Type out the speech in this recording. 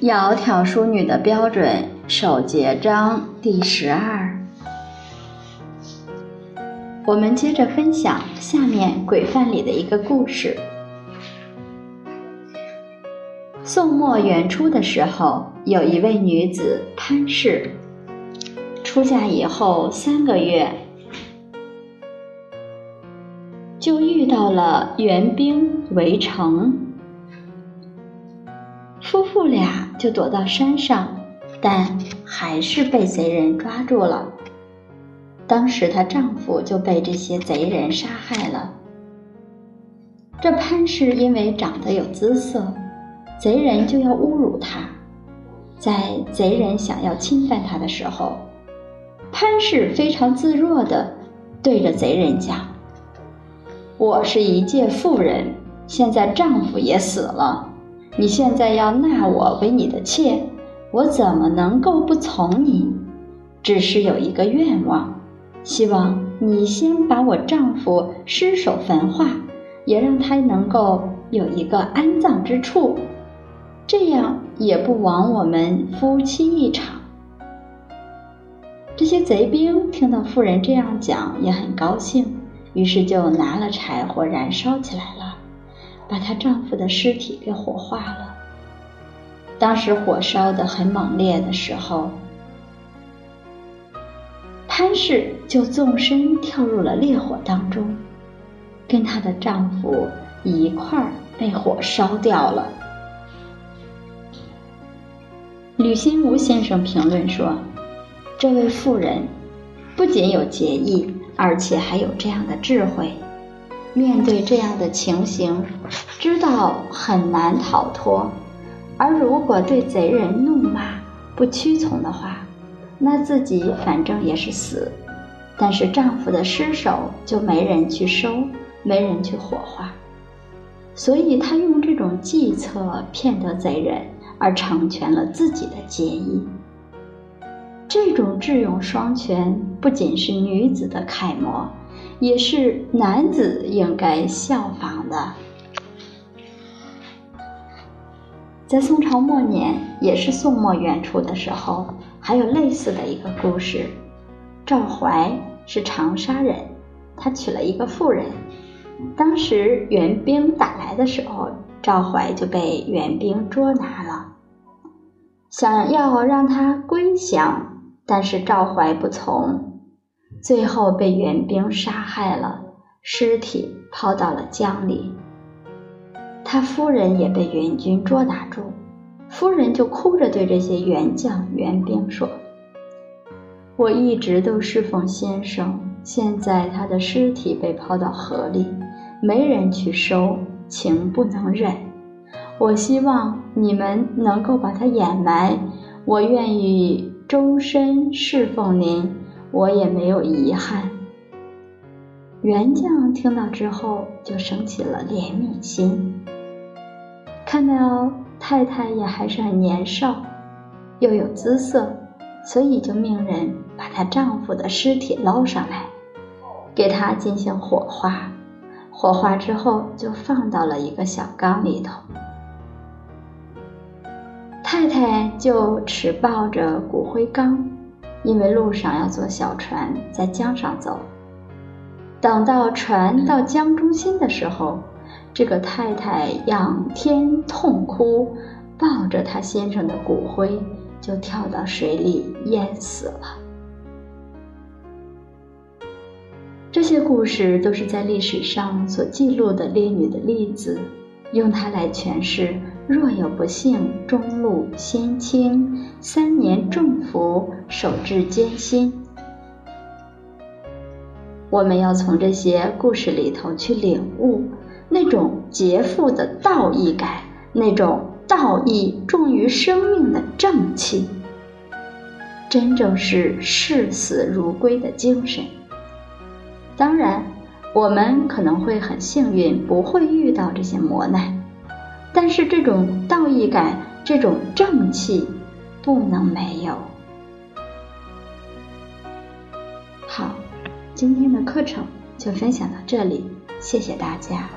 窈窕淑女的标准首节章第十二。我们接着分享下面《鬼范》里的一个故事。宋末元初的时候，有一位女子潘氏，出嫁以后三个月，就遇到了援兵围城。夫妇俩就躲到山上，但还是被贼人抓住了。当时她丈夫就被这些贼人杀害了。这潘氏因为长得有姿色，贼人就要侮辱她。在贼人想要侵犯她的时候，潘氏非常自若地对着贼人讲：“我是一介妇人，现在丈夫也死了。”你现在要纳我为你的妾，我怎么能够不从你？只是有一个愿望，希望你先把我丈夫尸首焚化，也让他能够有一个安葬之处，这样也不枉我们夫妻一场。这些贼兵听到妇人这样讲，也很高兴，于是就拿了柴火燃烧起来了。把她丈夫的尸体给火化了。当时火烧得很猛烈的时候，潘氏就纵身跳入了烈火当中，跟她的丈夫一块儿被火烧掉了。吕新吴先生评论说：“这位妇人不仅有节义，而且还有这样的智慧。”面对这样的情形，知道很难逃脱，而如果对贼人怒骂不屈从的话，那自己反正也是死，但是丈夫的尸首就没人去收，没人去火化，所以她用这种计策骗得贼人，而成全了自己的结义。这种智勇双全，不仅是女子的楷模。也是男子应该效仿的。在宋朝末年，也是宋末元初的时候，还有类似的一个故事。赵怀是长沙人，他娶了一个妇人。当时援兵打来的时候，赵怀就被援兵捉拿了，想要让他归降，但是赵怀不从。最后被援兵杀害了，尸体抛到了江里。他夫人也被援军捉拿住，夫人就哭着对这些援将援兵说：“我一直都侍奉先生，现在他的尸体被抛到河里，没人去收，情不能忍。我希望你们能够把他掩埋，我愿意终身侍奉您。”我也没有遗憾。元将听到之后，就生起了怜悯心，看到太太也还是很年少，又有姿色，所以就命人把她丈夫的尸体捞上来，给她进行火化。火化之后，就放到了一个小缸里头。太太就持抱着骨灰缸。因为路上要坐小船，在江上走。等到船到江中心的时候，这个太太仰天痛哭，抱着她先生的骨灰就跳到水里淹死了。这些故事都是在历史上所记录的烈女的例子。用它来诠释：若有不幸，中路先清，三年重福，守至艰辛。我们要从这些故事里头去领悟那种劫富的道义感，那种道义重于生命的正气，真正是视死如归的精神。当然。我们可能会很幸运，不会遇到这些磨难，但是这种道义感、这种正气不能没有。好，今天的课程就分享到这里，谢谢大家。